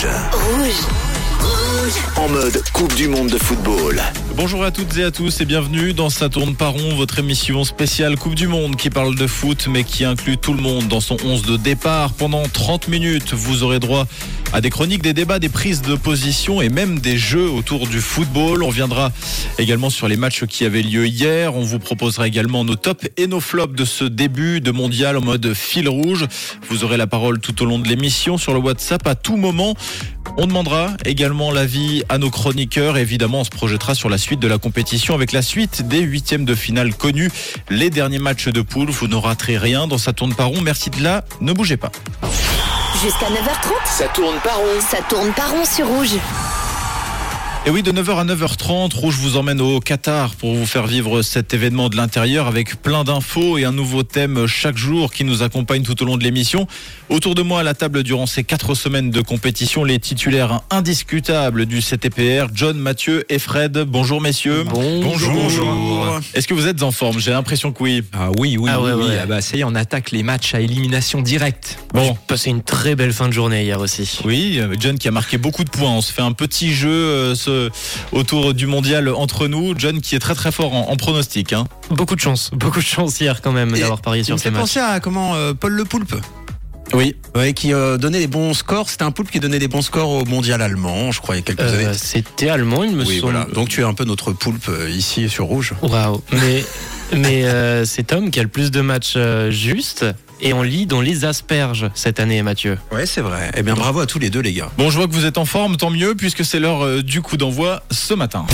Rouge. En mode Coupe du Monde de football. Bonjour à toutes et à tous et bienvenue dans Ça tourne pas rond, votre émission spéciale Coupe du Monde qui parle de foot mais qui inclut tout le monde dans son 11 de départ. Pendant 30 minutes, vous aurez droit à des chroniques, des débats, des prises de position et même des jeux autour du football. On viendra également sur les matchs qui avaient lieu hier. On vous proposera également nos tops et nos flops de ce début de mondial en mode fil rouge. Vous aurez la parole tout au long de l'émission sur le WhatsApp à tout moment. On demandera également l'avis à nos chroniqueurs. Évidemment, on se projettera sur la suite de la compétition avec la suite des huitièmes de finale connus. Les derniers matchs de poule, vous ne raterez rien dans sa tourne par rond. Merci de là, ne bougez pas. Jusqu'à 9h30, Ça tourne pas rond. ça tourne pas rond sur Rouge. Et oui, de 9h à 9h30, Rouge vous emmène au Qatar pour vous faire vivre cet événement de l'intérieur avec plein d'infos et un nouveau thème chaque jour qui nous accompagne tout au long de l'émission. Autour de moi à la table durant ces quatre semaines de compétition, les titulaires indiscutables du CTPR, John, Mathieu et Fred. Bonjour messieurs. Bonjour. Est-ce que vous êtes en forme? J'ai l'impression que oui. Ah oui, oui, Ah oui, oui. Ah bah, ça y est, on attaque les matchs à élimination directe. Bon. Passé une très belle fin de journée hier aussi. Oui, euh, John qui a marqué beaucoup de points. On se fait un petit jeu euh, ce- autour du mondial entre nous. John qui est très très fort en, en pronostic. hein. Beaucoup de chance, beaucoup de chance hier quand même d'avoir parié sur ces matchs. penser à comment euh, Paul Le Poulpe, Oui. ouais, qui euh, donnait les bons scores. C'était un poulpe qui donnait des bons scores au mondial allemand, je crois, il y a quelques Euh, années. C'était allemand, il me Oui, semble. voilà. Donc tu es un peu notre poulpe euh, ici sur Rouge. Waouh. Mais, mais euh, c'est Tom qui a le plus de matchs euh, justes et on lit dans les asperges cette année, Mathieu. Ouais, c'est vrai. Eh bien, bravo à tous les deux, les gars. Bon, je vois que vous êtes en forme, tant mieux, puisque c'est l'heure euh, du coup d'envoi ce matin.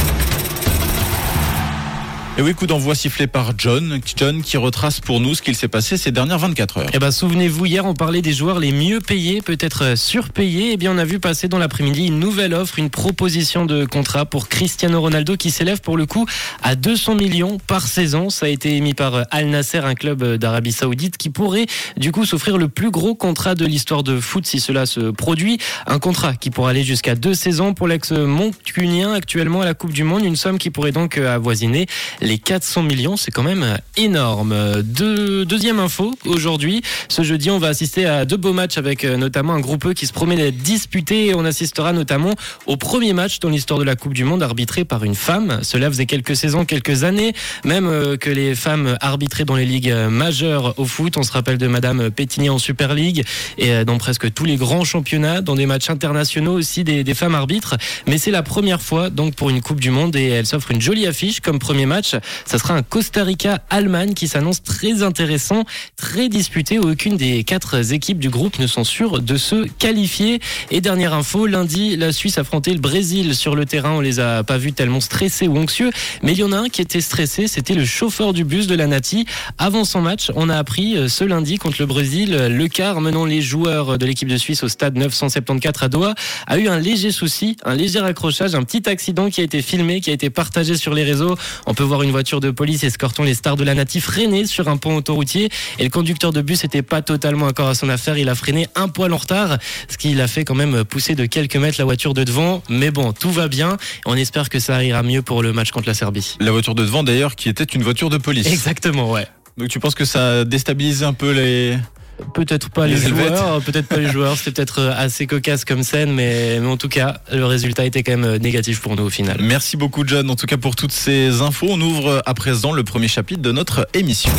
Et oui, coup d'envoi sifflé par John, John qui retrace pour nous ce qu'il s'est passé ces dernières 24 heures. Eh ben, souvenez-vous, hier, on parlait des joueurs les mieux payés, peut-être euh, surpayés. Eh bien, on a vu passer dans l'après-midi une nouvelle offre, une proposition de contrat pour Cristiano Ronaldo qui s'élève pour le coup à 200 millions par saison. Ça a été émis par euh, Al Nasser, un club euh, d'Arabie Saoudite qui pourrait du coup s'offrir le plus gros contrat de l'histoire de foot si cela se produit. Un contrat qui pourra aller jusqu'à deux saisons pour l'ex-moncunien actuellement à la Coupe du Monde. Une somme qui pourrait donc avoisiner les 400 millions. C'est quand même euh, énorme. Deux- deuxième info aujourd'hui. Ce jeudi, on va assister à deux beaux matchs avec euh, notamment un groupe E qui se promet d'être disputé. Et on assistera notamment au premier match dans l'histoire de la Coupe du Monde arbitré par une femme. Cela faisait quelques saisons, quelques années, même euh, que les femmes arbitraient dans les ligues majeures au foot. On se rappelle de Madame Pétigny en Super League et dans presque tous les grands championnats, dans des matchs internationaux aussi des, des femmes arbitres. Mais c'est la première fois donc pour une Coupe du Monde et elle s'offre une jolie affiche comme premier match. Ça sera un Costa Rica-Allemagne qui s'annonce très intéressant, très disputé aucune des quatre équipes du groupe ne sont sûres de se qualifier. Et dernière info, lundi, la Suisse affrontait le Brésil sur le terrain. On les a pas vus tellement stressés ou anxieux, mais il y en a un qui était stressé, c'était le chauffeur du bus de la Nati. Avant son match, on a appris euh, ce lundi contre le Brésil, euh, le quart menant les joueurs de l'équipe de Suisse au stade 974 à Doha a eu un léger souci, un léger accrochage, un petit accident qui a été filmé, qui a été partagé sur les réseaux. On peut voir une voiture de police escortant les stars de la Nati freiner sur un pont autoroutier et le conducteur de bus n'était pas totalement accord à son affaire. Il a freiné un poil en retard, ce qui l'a fait quand même pousser de quelques mètres la voiture de devant. Mais bon, tout va bien. On espère que ça ira mieux pour le match contre la Serbie. La voiture de devant d'ailleurs qui était une voiture de police. Exactement, ouais. Donc tu penses que ça a déstabilisé un peu les... Peut-être pas les, joueurs, peut-être pas les joueurs. C'était peut-être euh, assez cocasse comme scène, mais, mais en tout cas, le résultat était quand même euh, négatif pour nous au final. Merci beaucoup John, en tout cas pour toutes ces infos. On ouvre à présent le premier chapitre de notre émission.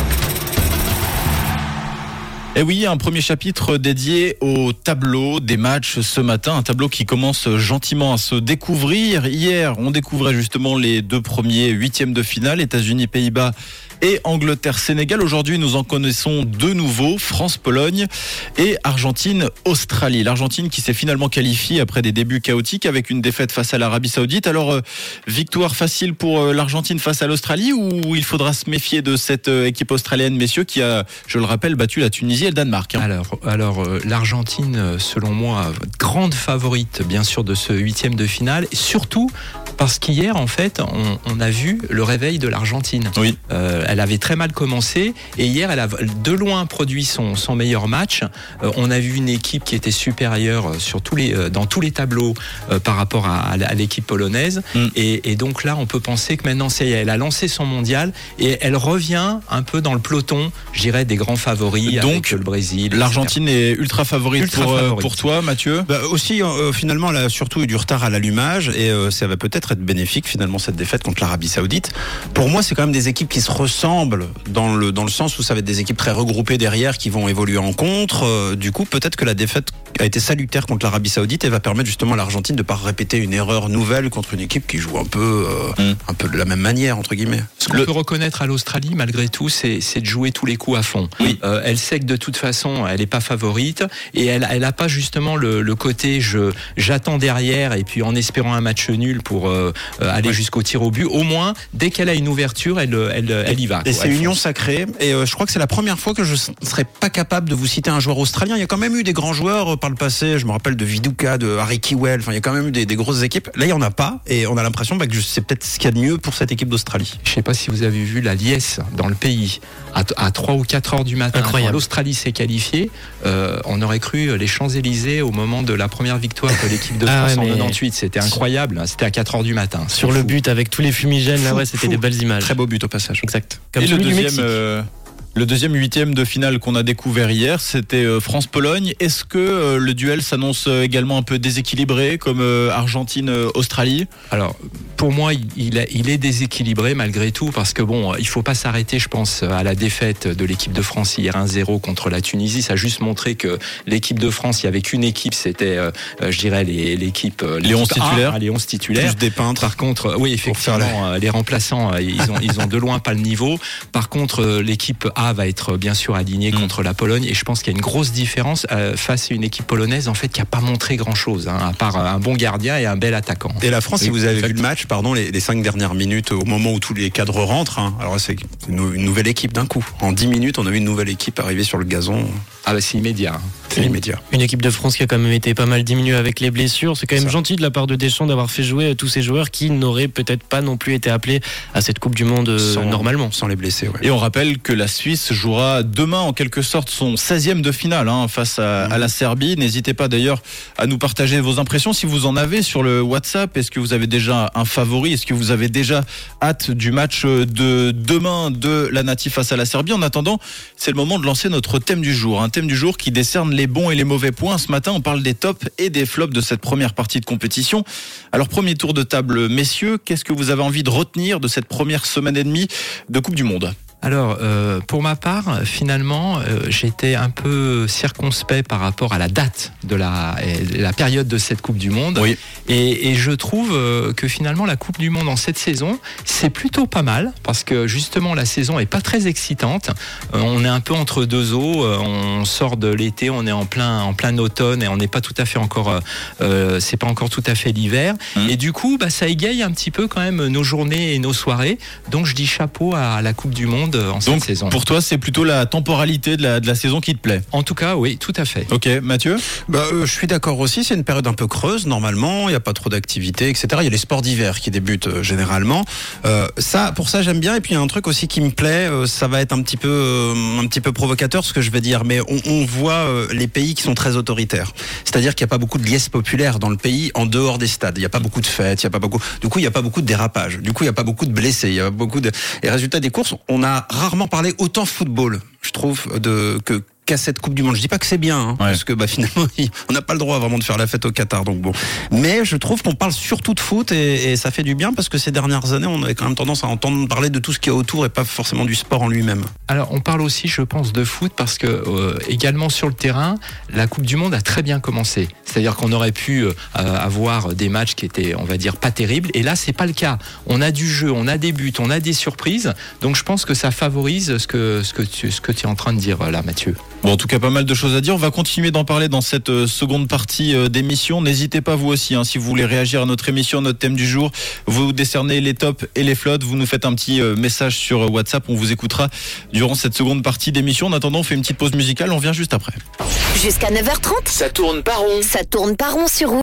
Et oui, un premier chapitre dédié au tableau des matchs ce matin, un tableau qui commence gentiment à se découvrir. Hier, on découvrait justement les deux premiers huitièmes de finale, États-Unis-Pays-Bas et Angleterre-Sénégal. Aujourd'hui, nous en connaissons deux nouveaux, France-Pologne et Argentine-Australie. L'Argentine qui s'est finalement qualifiée après des débuts chaotiques avec une défaite face à l'Arabie Saoudite. Alors, euh, victoire facile pour euh, l'Argentine face à l'Australie ou il faudra se méfier de cette euh, équipe australienne, messieurs, qui a, je le rappelle, battu la Tunisie et le Danemark hein. Alors, alors l'Argentine, selon moi, grande favorite, bien sûr, de ce huitième de finale. Surtout, Parce qu'hier, en fait, on, on a vu le réveil de l'Argentine. Oui. Euh, elle avait très mal commencé et hier, elle a de loin produit son, son meilleur match. Euh, on a vu une équipe qui était supérieure euh, sur tous les, euh, dans tous les tableaux euh, par rapport à, à l'équipe polonaise. Mm. Et, et donc là, on peut penser que maintenant, c'est elle a lancé son mondial et elle revient un peu dans le peloton, je dirais, des grands favoris Donc, avec le Brésil. L'Argentine est ultra favorite, Ultra pour, euh, favorite. pour toi, Mathieu? Bah, aussi, euh, finalement, elle a surtout eu du retard à l'allumage et euh, ça va être bénéfique finalement cette défaite contre l'Arabie Saoudite. Pour moi, c'est quand même des équipes qui se ressemblent dans le dans le sens où ça va être des équipes très regroupées derrière qui vont évoluer en contre. Euh, du coup, peut-être que la défaite a été salutaire contre l'Arabie Saoudite et va permettre justement à l'Argentine de pas répéter une erreur nouvelle contre une équipe qui joue un peu euh, Mm. un peu de la même manière entre guillemets. Ce qu'on Le- peut reconnaître à l'Australie, malgré tout, c'est c'est de jouer tous les coups à fond. Oui. Euh, elle sait que de toute façon, elle n'est pas favorite et elle, elle a pas justement le, le côté je j'attends derrière et puis en espérant un match nul pour euh, aller jusqu'au tir au but. Au moins, dès qu'elle a une ouverture, elle elle, elle y va. Et c'est union fonce. sacrée. Et euh, je crois que c'est la première fois que je ne serais pas capable de vous citer un joueur australien. Il y a quand même eu des grands joueurs euh, par le passé. Je me rappelle de Viduka, de Harry Kewell. Enfin, il y a quand même eu des, des grosses équipes. Là, il y en a pas. Et on a l'impression bah, que c'est peut-être ce qu'il y a de mieux pour cette équipe d'Australie. Je sais pas si vous avez vu la liesse dans le pays à, à 3 ou 4 heures du matin. Incroyable. quand L'Australie s'est qualifiée. euh, on aurait cru les Champs-Élysées au moment de la première victoire de l'équipe de Ah France ouais, en mais- 98. C'était incroyable. C'était à 4 heures du matin. Sur le but avec tous les fumigènes, là, ouais, c'était des belles images. Très beau but au passage. Exact. Comme Et le celui du deuxième, euh, le deuxième huitième de finale qu'on a découvert hier, c'était euh, France-Pologne. Est-ce que euh, le duel s'annonce euh, également un peu déséquilibré, comme Argentine-Australie? Alors, pour moi, il- il, est- il est déséquilibré malgré tout, parce que bon, il faut pas s'arrêter, je pense, à la défaite de l'équipe de France hier 1-0 contre la Tunisie. Ça a juste montré que l'équipe de France, il y avait qu'une équipe, c'était, je dirais, l'équipe Les 11 l'équipe A, titulaires. hein, les 11 titulaires. Plus des peintres. Par contre, oui, effectivement, les remplaçants, ils ont, ils ont de loin pas le niveau. Par contre, l'équipe A va être euh, bien sûr alignée Mm. contre la Pologne, et je pense qu'il y a une grosse différence euh, face à une équipe polonaise en fait qui a pas montré grand chose, à part un bon gardien et un bel attaquant. Et la France, si vous avez vu le match, pardon, les, les cinq dernières minutes, au moment où tous les cadres rentrent, hein, alors c'est une, une nouvelle équipe d'un coup. En 10 minutes, on a vu une nouvelle équipe arriver sur le gazon. Ah bah c'est immédiat. C'est immédiat. Une équipe de France qui a quand même été pas mal diminuée avec les blessures. C'est quand même Ça. gentil de la part de Deschamps d'avoir fait jouer euh, tous ces joueurs qui n'auraient peut-être pas non plus été appelés à cette Coupe du Monde euh, Sans- normalement. Sans les blessés, ouais. Et on rappelle que la Suisse jouera demain en quelque sorte son 16e de finale hein, face à, à la Serbie. N'hésitez pas d'ailleurs à nous partager vos impressions si vous en avez sur le WhatsApp. Est-ce que vous avez déjà un favori? Est-ce que vous avez déjà hâte du match de demain de la Native face à la Serbie? En attendant, c'est le moment de lancer notre thème du jour. Un thème du jour qui décerne les bons et les mauvais points. Ce matin, on parle des tops et des flops de cette première partie de compétition. Alors premier tour de table, messieurs, qu'est-ce que vous avez envie de retenir de cette première semaine et demie de Coupe du Monde? Alors, euh, pour ma part, finalement, euh, j'étais un peu circonspect par rapport à la date de la, période de cette Coupe du Monde. Oui. Et, et je trouve euh, que finalement, la Coupe du Monde en cette saison, c'est plutôt pas mal, parce que justement, la saison est pas très excitante. Euh, on est un peu entre deux eaux. on sort de l'été, on est en plein, en plein automne, et on n'est pas tout à fait encore, c'est pas encore tout à fait l'hiver. Mhm. Et du coup, bah, ça égaye un petit peu quand même nos journées et nos soirées. Donc, je dis chapeau à la Coupe du Monde en cette Donc saison. pour toi, c'est plutôt la temporalité de la, de la saison qui te plaît? En tout cas, oui, tout à fait. Ok, Mathieu? Bah, euh, je suis d'accord aussi. C'est une période un peu creuse normalement. Il n'y a pas trop d'activités, etc. Il y a les sports d'hiver qui débutent euh, généralement. Euh, ça, pour ça, j'aime bien. Et puis il y a un truc aussi qui me plaît. euh, ça va être un petit peu, euh, un petit peu provocateur ce que je vais dire, mais on, on voit euh, les pays qui sont très autoritaires. C'est-à-dire qu'il n'y a pas beaucoup de liesse populaire dans le pays en dehors des stades. Il n'y a pas beaucoup de fêtes. Il y a pas beaucoup. Du coup, il n'y a pas beaucoup de dérapages. Du coup, il n'y a pas beaucoup de blessés. Il y a beaucoup de. Et résultat des courses, on a rarement parlé autant football, je trouve, de que qu'à cette Coupe du Monde. Je dis pas que c'est bien, hein, parce que bah, finalement, on n'a pas le droit vraiment de faire la fête au Qatar. Donc bon, mais je trouve qu'on parle surtout de foot et, et ça fait du bien parce que ces dernières années, on avait quand même tendance à entendre parler de tout ce qu'il y a autour et pas forcément du sport en lui-même. Alors, on parle aussi, je pense, de foot parce que euh, également sur le terrain, la Coupe du Monde a très bien commencé. C'est-à-dire qu'on aurait pu euh, avoir des matchs qui étaient, on va dire, pas terribles. Et là, c'est pas le cas. On a du jeu, on a des buts, on a des surprises. Donc, je pense que ça favorise ce que ce que tu ce que tu es en train de dire là, Mathieu. Bon, en tout cas, pas mal de choses à dire. On va continuer d'en parler dans cette euh, seconde partie euh, d'émission. N'hésitez pas, vous aussi, hein, si vous voulez réagir à notre émission, notre thème du jour, vous décernez les tops et les flottes. Vous nous faites un petit euh, message sur WhatsApp. On vous écoutera durant cette seconde partie d'émission. En attendant, on fait une petite pause musicale. On vient juste après. Jusqu'à 9h30, Ça tourne pas rond. ça tourne pas rond sur.